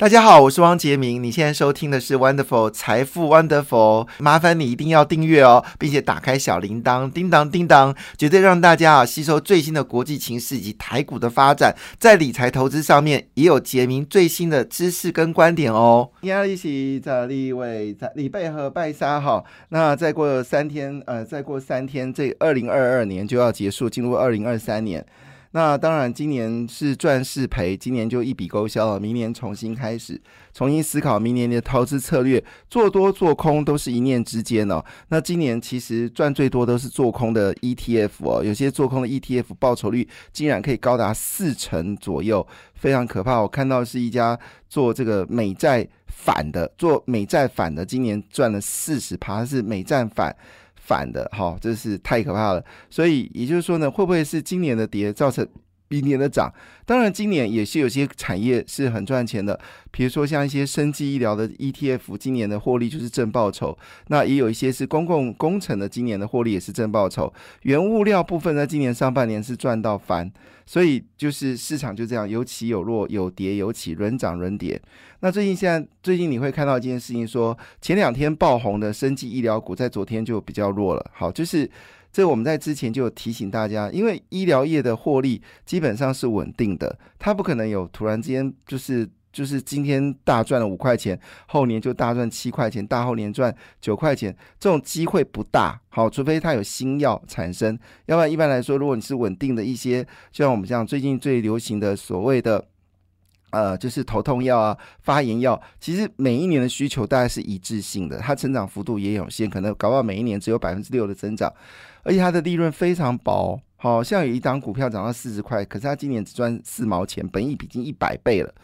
大家好，我是汪杰明。你现在收听的是 Wonderful 财富 Wonderful，麻烦你一定要订阅哦，并且打开小铃铛，叮当叮当，绝对让大家啊吸收最新的国际情势以及台股的发展，在理财投资上面也有杰明最新的知识跟观点哦。要一起在立位在礼拜和拜三哈，那再过三天，呃，再过三天，这二零二二年就要结束，进入二零二三年。那当然，今年是赚是赔，今年就一笔勾销了。明年重新开始，重新思考明年的投资策略，做多做空都是一念之间哦。那今年其实赚最多都是做空的 ETF 哦，有些做空的 ETF 报酬率竟然可以高达四成左右，非常可怕。我看到是一家做这个美债反的，做美债反的，今年赚了四十趴，是美债反。反的哈，这是太可怕了。所以也就是说呢，会不会是今年的跌造成明年的涨？当然，今年也是有些产业是很赚钱的，比如说像一些生技医疗的 ETF，今年的获利就是正报酬。那也有一些是公共工程的，今年的获利也是正报酬。原物料部分呢，今年上半年是赚到翻。所以就是市场就这样有起有落，有跌有起，轮涨轮跌。那最近现在最近你会看到一件事情，说前两天爆红的生技医疗股，在昨天就比较弱了。好，就是这我们在之前就有提醒大家，因为医疗业的获利基本上是稳定的，它不可能有突然之间就是。就是今天大赚了五块钱，后年就大赚七块钱，大后年赚九块钱，这种机会不大。好，除非它有新药产生，要不然一般来说，如果你是稳定的一些，就像我们这样最近最流行的所谓的，呃，就是头痛药啊、发炎药，其实每一年的需求大概是一致性的，它成长幅度也有限，可能搞不好每一年只有百分之六的增长，而且它的利润非常薄。好像有一档股票涨到四十块，可是它今年只赚四毛钱，本益比近一百倍了。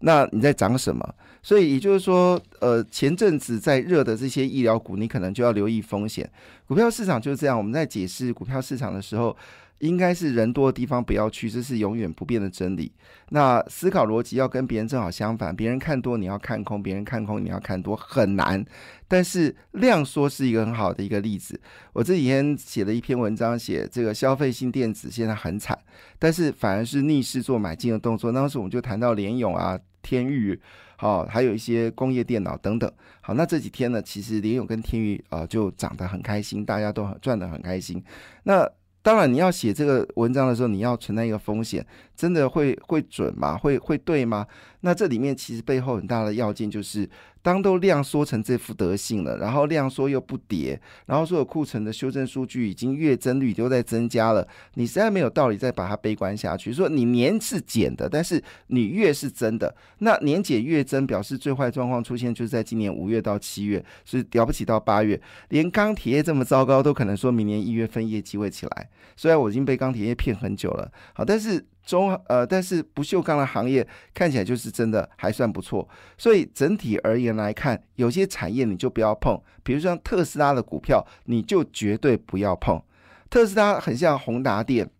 那你在涨什么？所以也就是说，呃，前阵子在热的这些医疗股，你可能就要留意风险。股票市场就是这样。我们在解释股票市场的时候，应该是人多的地方不要去，这是永远不变的真理。那思考逻辑要跟别人正好相反，别人看多你要看空，别人看空你要看多，很难。但是量缩是一个很好的一个例子。我这几天写了一篇文章，写这个消费性电子现在很惨，但是反而是逆势做买进的动作。当时我们就谈到联勇啊、天域，好，还有一些工业电脑等等。好，那这几天呢，其实联勇跟天宇啊就涨得很开心，大家都很赚得很开心。那当然，你要写这个文章的时候，你要存在一个风险，真的会会准吗？会会对吗？那这里面其实背后很大的要件就是。当都量缩成这副德性了，然后量缩又不跌，然后所有库存的修正数据已经月增率都在增加了，你实在没有道理再把它悲观下去。说你年是减的，但是你月是增的，那年减月增表示最坏状况出现就是在今年五月到七月，所以了不起到八月，连钢铁业这么糟糕都可能说明年一月份业绩会起来。虽然我已经被钢铁业骗很久了，好，但是。中呃，但是不锈钢的行业看起来就是真的还算不错，所以整体而言来看，有些产业你就不要碰，比如像特斯拉的股票，你就绝对不要碰。特斯拉很像宏达电，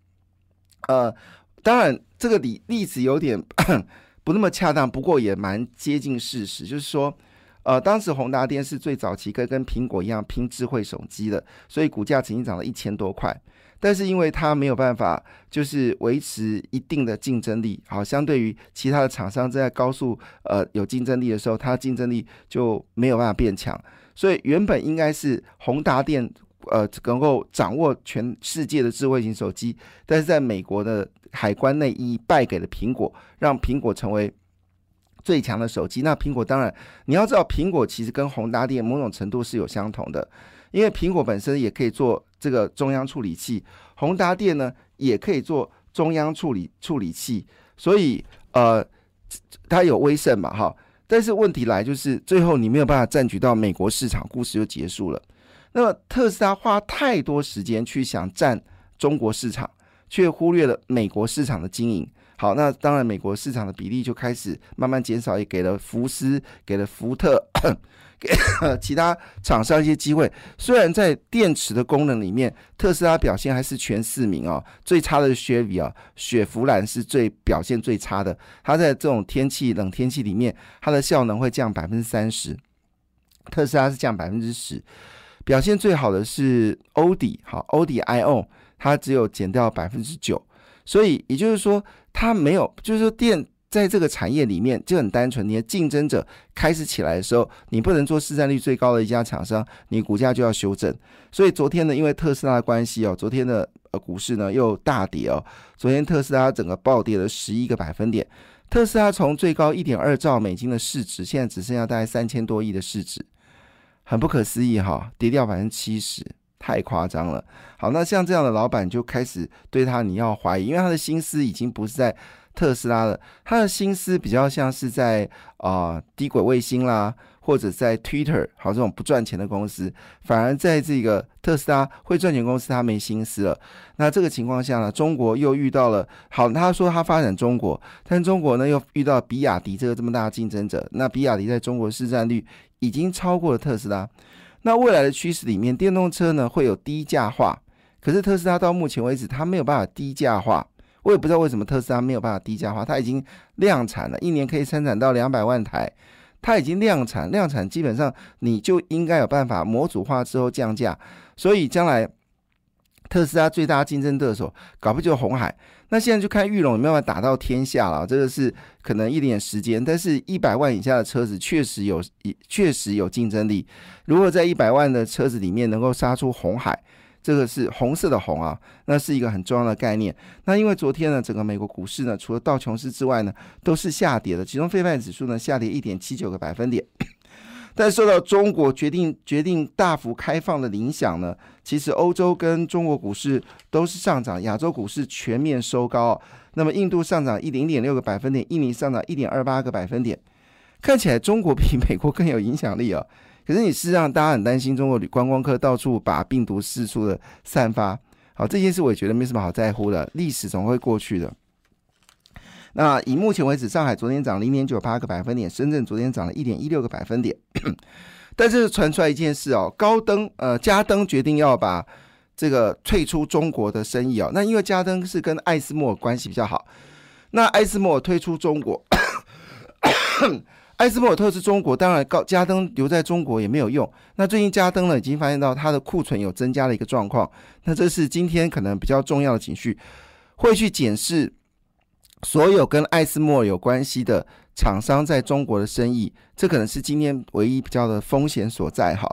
呃，当然这个例例子有点 不那么恰当，不过也蛮接近事实，就是说，呃，当时宏达电是最早期跟跟苹果一样拼智慧手机的，所以股价曾经涨了一千多块。但是因为它没有办法，就是维持一定的竞争力，好，相对于其他的厂商在高速呃有竞争力的时候，它竞争力就没有办法变强。所以原本应该是宏达电呃能够掌握全世界的智慧型手机，但是在美国的海关内一败给了苹果，让苹果成为最强的手机。那苹果当然你要知道，苹果其实跟宏达电某种程度是有相同的。因为苹果本身也可以做这个中央处理器，宏达电呢也可以做中央处理处理器，所以呃，它有威胜嘛哈。但是问题来就是最后你没有办法占据到美国市场，故事就结束了。那么特斯拉花太多时间去想占中国市场，却忽略了美国市场的经营。好，那当然美国市场的比例就开始慢慢减少，也给了福斯，给了福特。给其他厂商一些机会。虽然在电池的功能里面，特斯拉表现还是全四名哦，最差的是雪比啊，雪佛兰是最表现最差的。它在这种天气冷天气里面，它的效能会降百分之三十，特斯拉是降百分之十。表现最好的是欧迪，好，欧迪 i o 它只有减掉百分之九。所以也就是说，它没有，就是说电在这个产业里面就很单纯，你的竞争者开始起来的时候，你不能做市占率最高的一家厂商，你股价就要修正。所以昨天呢，因为特斯拉的关系哦，昨天的呃股市呢又大跌哦。昨天特斯拉整个暴跌了十一个百分点，特斯拉从最高一点二兆美金的市值，现在只剩下大概三千多亿的市值，很不可思议哈，跌掉百分之七十。太夸张了。好，那像这样的老板就开始对他你要怀疑，因为他的心思已经不是在特斯拉的，他的心思比较像是在啊低轨卫星啦，或者在 Twitter 好这种不赚钱的公司，反而在这个特斯拉会赚钱公司他没心思了。那这个情况下呢，中国又遇到了好，他说他发展中国，但中国呢又遇到比亚迪这个这么大的竞争者，那比亚迪在中国市占率已经超过了特斯拉。那未来的趋势里面，电动车呢会有低价化，可是特斯拉到目前为止它没有办法低价化，我也不知道为什么特斯拉没有办法低价化，它已经量产了，一年可以生产到两百万台，它已经量产，量产基本上你就应该有办法模组化之后降价，所以将来。特斯拉最大竞争对手，搞不就红海？那现在就看玉龙有没有办法打到天下了。这个是可能一点时间，但是一百万以下的车子确实有，确实有竞争力。如果在一百万的车子里面能够杀出红海，这个是红色的红啊，那是一个很重要的概念。那因为昨天呢，整个美国股市呢，除了道琼斯之外呢，都是下跌的，其中非半指数呢下跌一点七九个百分点。但受到中国决定决定大幅开放的影响呢，其实欧洲跟中国股市都是上涨，亚洲股市全面收高。那么印度上涨一零点六个百分点，印尼上涨一点二八个百分点，看起来中国比美国更有影响力啊。可是你事实上大家很担心中国观光客到处把病毒四处的散发，好这件事我也觉得没什么好在乎的，历史总会过去的。那以目前为止，上海昨天涨零点九八个百分点，深圳昨天涨了一点一六个百分点。但是传出来一件事哦，高登呃，嘉登决定要把这个退出中国的生意哦。那因为嘉登是跟艾斯莫关系比较好，那艾斯莫退出中国，艾斯莫尔特是中国，当然高嘉登留在中国也没有用。那最近嘉登呢，已经发现到它的库存有增加的一个状况，那这是今天可能比较重要的情绪，会去检视。所有跟艾斯莫尔有关系的厂商在中国的生意，这可能是今天唯一比较的风险所在哈。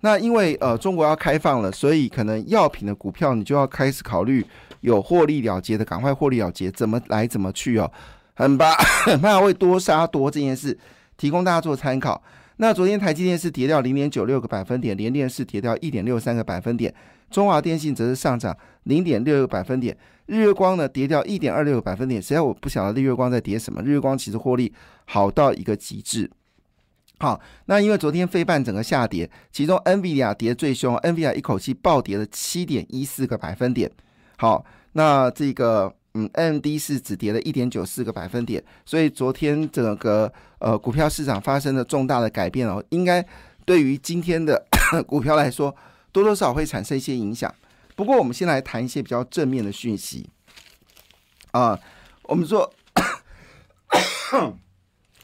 那因为呃中国要开放了，所以可能药品的股票你就要开始考虑有获利了结的，赶快获利了结，怎么来怎么去哦。很怕很怕会多杀多这件事，提供大家做参考。那昨天台积电是跌掉零点九六个百分点，联电是跌掉一点六三个百分点，中华电信则是上涨零点六个百分点。日月光呢跌掉一点二六个百分点，实在我不晓得日月光在跌什么。日月光其实获利好到一个极致。好，那因为昨天飞半整个下跌，其中 NVIDIA 跌最凶，NVIDIA 一口气暴跌了七点一四个百分点。好，那这个嗯，AMD 是只跌了一点九四个百分点，所以昨天整个呃股票市场发生了重大的改变哦，应该对于今天的 股票来说，多多少会产生一些影响。不过，我们先来谈一些比较正面的讯息啊。我们说，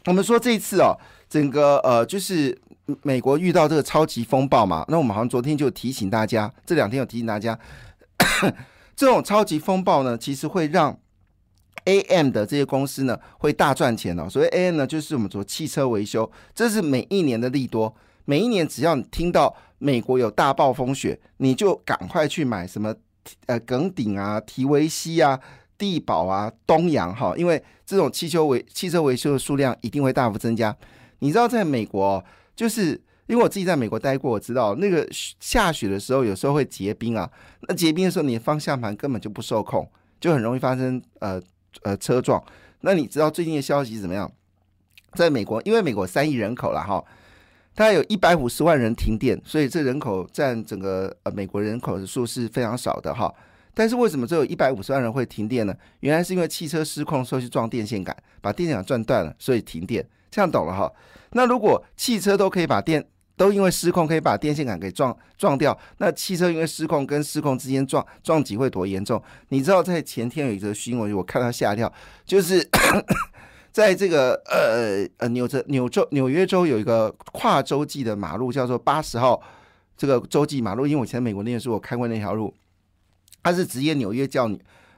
我们说这一次哦，整个呃，就是美国遇到这个超级风暴嘛。那我们好像昨天就提醒大家，这两天有提醒大家，这种超级风暴呢，其实会让 AM 的这些公司呢会大赚钱哦。所谓 AM 呢，就是我们说汽车维修，这是每一年的利多。每一年只要你听到美国有大暴风雪，你就赶快去买什么呃耿鼎啊、提维西啊、地宝啊、东阳哈，因为这种汽车维汽车维修的数量一定会大幅增加。你知道在美国，就是因为我自己在美国待过，我知道那个下雪的时候有时候会结冰啊，那结冰的时候你的方向盘根本就不受控，就很容易发生呃呃车撞。那你知道最近的消息怎么样？在美国，因为美国三亿人口了哈。大概有一百五十万人停电，所以这人口占整个呃美国人口的数是非常少的哈。但是为什么只有一百五十万人会停电呢？原来是因为汽车失控时候去撞电线杆，把电线杆撞断了，所以停电。这样懂了哈？那如果汽车都可以把电都因为失控可以把电线杆给撞撞掉，那汽车因为失控跟失控之间撞撞击会多严重？你知道在前天有一则新闻，我看到吓一跳，就是。在这个呃呃纽泽纽州纽约州有一个跨洲际的马路，叫做八十号这个洲际马路。因为我以前美国念书，我开过那条路，它是直接纽约叫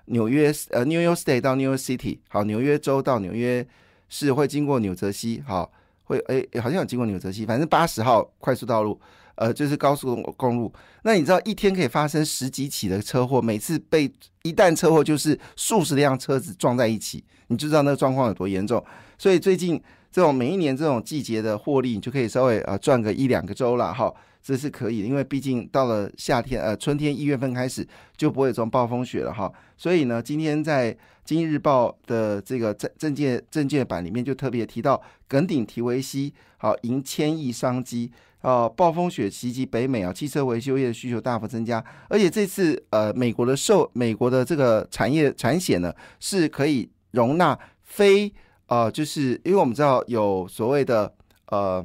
纽约呃 New York State 到 New York City，好，纽约州到纽约市会经过纽泽西，好，会诶、好像有经过纽泽西，反正八十号快速道路，呃，就是高速公路。那你知道一天可以发生十几起的车祸，每次被一旦车祸就是数十辆车子撞在一起，你就知道那个状况有多严重。所以最近这种每一年这种季节的获利，你就可以稍微呃赚个一两个周了哈。这是可以的，因为毕竟到了夏天，呃，春天一月份开始就不会有这种暴风雪了哈。所以呢，今天在《经济日报》的这个证证件证券版里面就特别提到，耿鼎提维西好迎千亿商机啊，暴风雪袭击北美啊，汽车维修业的需求大幅增加，而且这次呃，美国的受美国的这个产业产险呢，是可以容纳非呃，就是因为我们知道有所谓的呃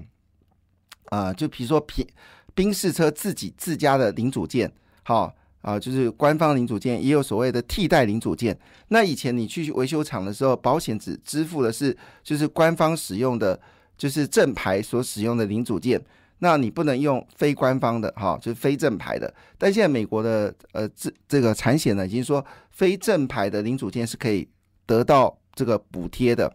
啊，就比如说平。宾士车自己自家的零组件，好，啊就是官方零组件，也有所谓的替代零组件。那以前你去维修厂的时候，保险只支付的是就是官方使用的，就是正牌所使用的零组件，那你不能用非官方的，哈，就是非正牌的。但现在美国的呃这这个产险呢，已经说非正牌的零组件是可以得到这个补贴的，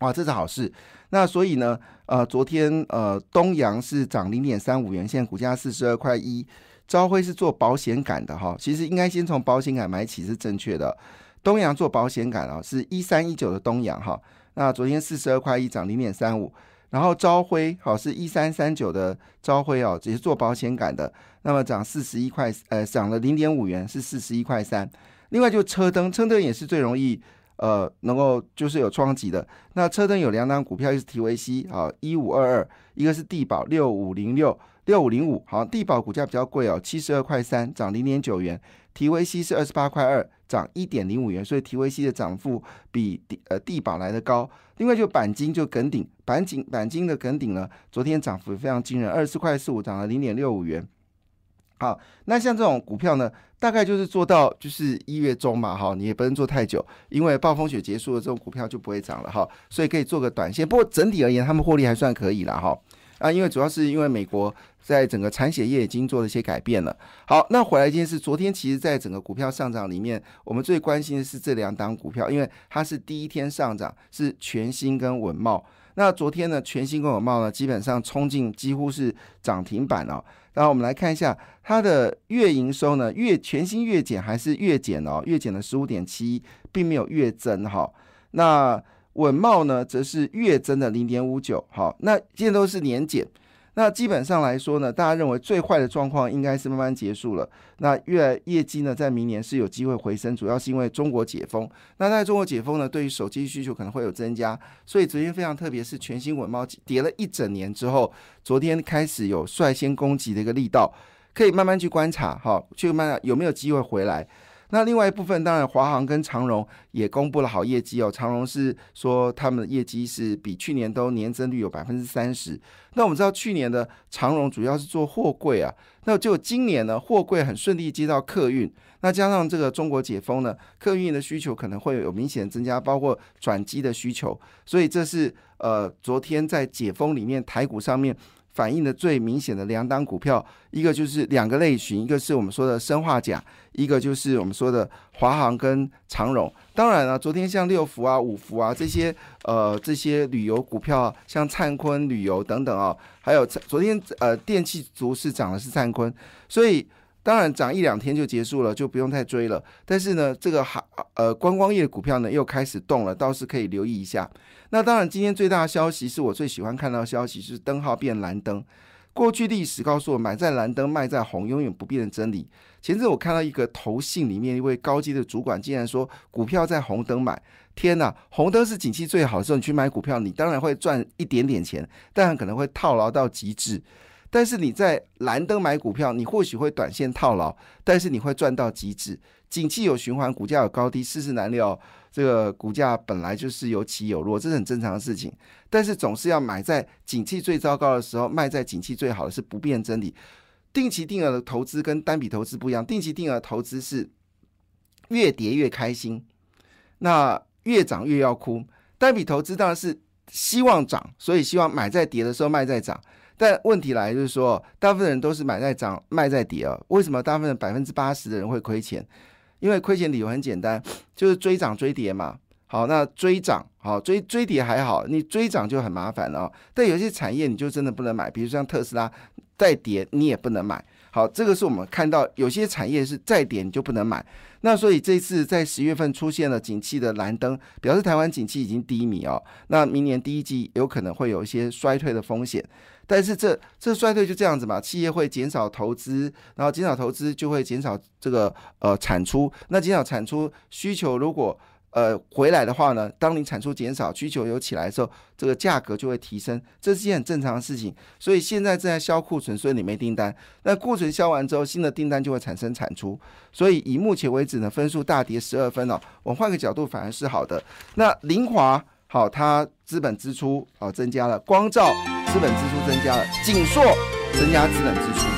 哇，这是好事。那所以呢，呃，昨天呃，东阳是涨零点三五元，现在股价四十二块一。朝晖是做保险杆的哈，其实应该先从保险杆买起是正确的。东阳做保险杆啊，是一三一九的东阳哈，那昨天四十二块一涨零点三五。然后朝晖好是一三三九的朝晖哦，也是做保险杆的，那么涨四十一块，呃，涨了零点五元，是四十一块三。另外就车灯，车灯也是最容易。呃，能够就是有创级的，那车灯有两档股票，一是 TVC 啊，一五二二，一个是地保六五零六六五零五，好，地保股价比较贵哦，七十二块三，涨零点九元，，TVC 是二十八块二，涨一点零五元，所以 TVC 的涨幅比地呃地保来的高。另外就钣金就梗顶，钣金钣金的梗顶呢，昨天涨幅非常惊人，二十四块四五，涨了零点六五元。好，那像这种股票呢，大概就是做到就是一月中嘛，哈，你也不能做太久，因为暴风雪结束了，这种股票就不会涨了，哈，所以可以做个短线。不过整体而言，他们获利还算可以了，哈，啊，因为主要是因为美国在整个产险业已经做了一些改变了。好，那回来一件事，昨天其实在整个股票上涨里面，我们最关心的是这两档股票，因为它是第一天上涨，是全新跟稳茂。那昨天呢，全新跟稳茂呢，基本上冲进几乎是涨停板哦。然后我们来看一下它的月营收呢，月全新月减还是月减哦？月减了十五点七，并没有月增哈。那稳茂呢，则是月增的零点五九，好，那现在都是年减。那基本上来说呢，大家认为最坏的状况应该是慢慢结束了。那月业绩呢，在明年是有机会回升，主要是因为中国解封。那在中国解封呢，对于手机需求可能会有增加。所以昨天非常特别，是全新稳茂跌了一整年之后，昨天开始有率先攻击的一个力道，可以慢慢去观察，哈，去慢慢有没有机会回来。那另外一部分，当然华航跟长荣也公布了好业绩哦。长荣是说他们的业绩是比去年都年增率有百分之三十。那我们知道去年的长荣主要是做货柜啊，那就今年呢货柜很顺利接到客运，那加上这个中国解封呢，客运的需求可能会有明显增加，包括转机的需求。所以这是呃昨天在解封里面台股上面。反映的最明显的两档股票，一个就是两个类型，一个是我们说的生化钾，一个就是我们说的华航跟长荣。当然了，昨天像六福啊、五福啊这些呃这些旅游股票，像灿坤旅游等等啊，还有昨天呃电器族是涨的是灿坤，所以。当然涨一两天就结束了，就不用太追了。但是呢，这个海呃观光业的股票呢又开始动了，倒是可以留意一下。那当然，今天最大的消息是我最喜欢看到的消息，是灯号变蓝灯。过去历史告诉我，买在蓝灯，卖在红，永远不变的真理。前阵我看到一个投信里面一位高级的主管，竟然说股票在红灯买。天呐，红灯是景气最好的时候，你去买股票，你当然会赚一点点钱，但可能会套牢到极致。但是你在蓝灯买股票，你或许会短线套牢，但是你会赚到极致。景气有循环，股价有高低，世事难料。这个股价本来就是有起有落，这是很正常的事情。但是总是要买在景气最糟糕的时候，卖在景气最好的是不变真理。定期定额的投资跟单笔投资不一样，定期定额投资是越跌越开心，那越涨越要哭。单笔投资当然是希望涨，所以希望买在跌的时候卖在涨。但问题来就是说，大部分人都是买在涨，卖在跌啊。为什么大部分百分之八十的人会亏钱？因为亏钱理由很简单，就是追涨追跌嘛。好，那追涨好，追追跌还好，你追涨就很麻烦了、哦。但有些产业你就真的不能买，比如像特斯拉再跌你也不能买。好，这个是我们看到有些产业是再跌你就不能买。那所以这次在十月份出现了景气的蓝灯，表示台湾景气已经低迷哦。那明年第一季有可能会有一些衰退的风险。但是这这衰退就这样子嘛，企业会减少投资，然后减少投资就会减少这个呃产出。那减少产出需求如果呃回来的话呢，当你产出减少，需求有起来的时候，这个价格就会提升，这是件很正常的事情。所以现在正在销库存，所以你没订单。那库存销完之后，新的订单就会产生产出。所以以目前为止呢，分数大跌十二分哦。我换个角度反而是好的。那林华好，它资本支出啊增加了，光照资本支出增加了，锦硕增加资本支出。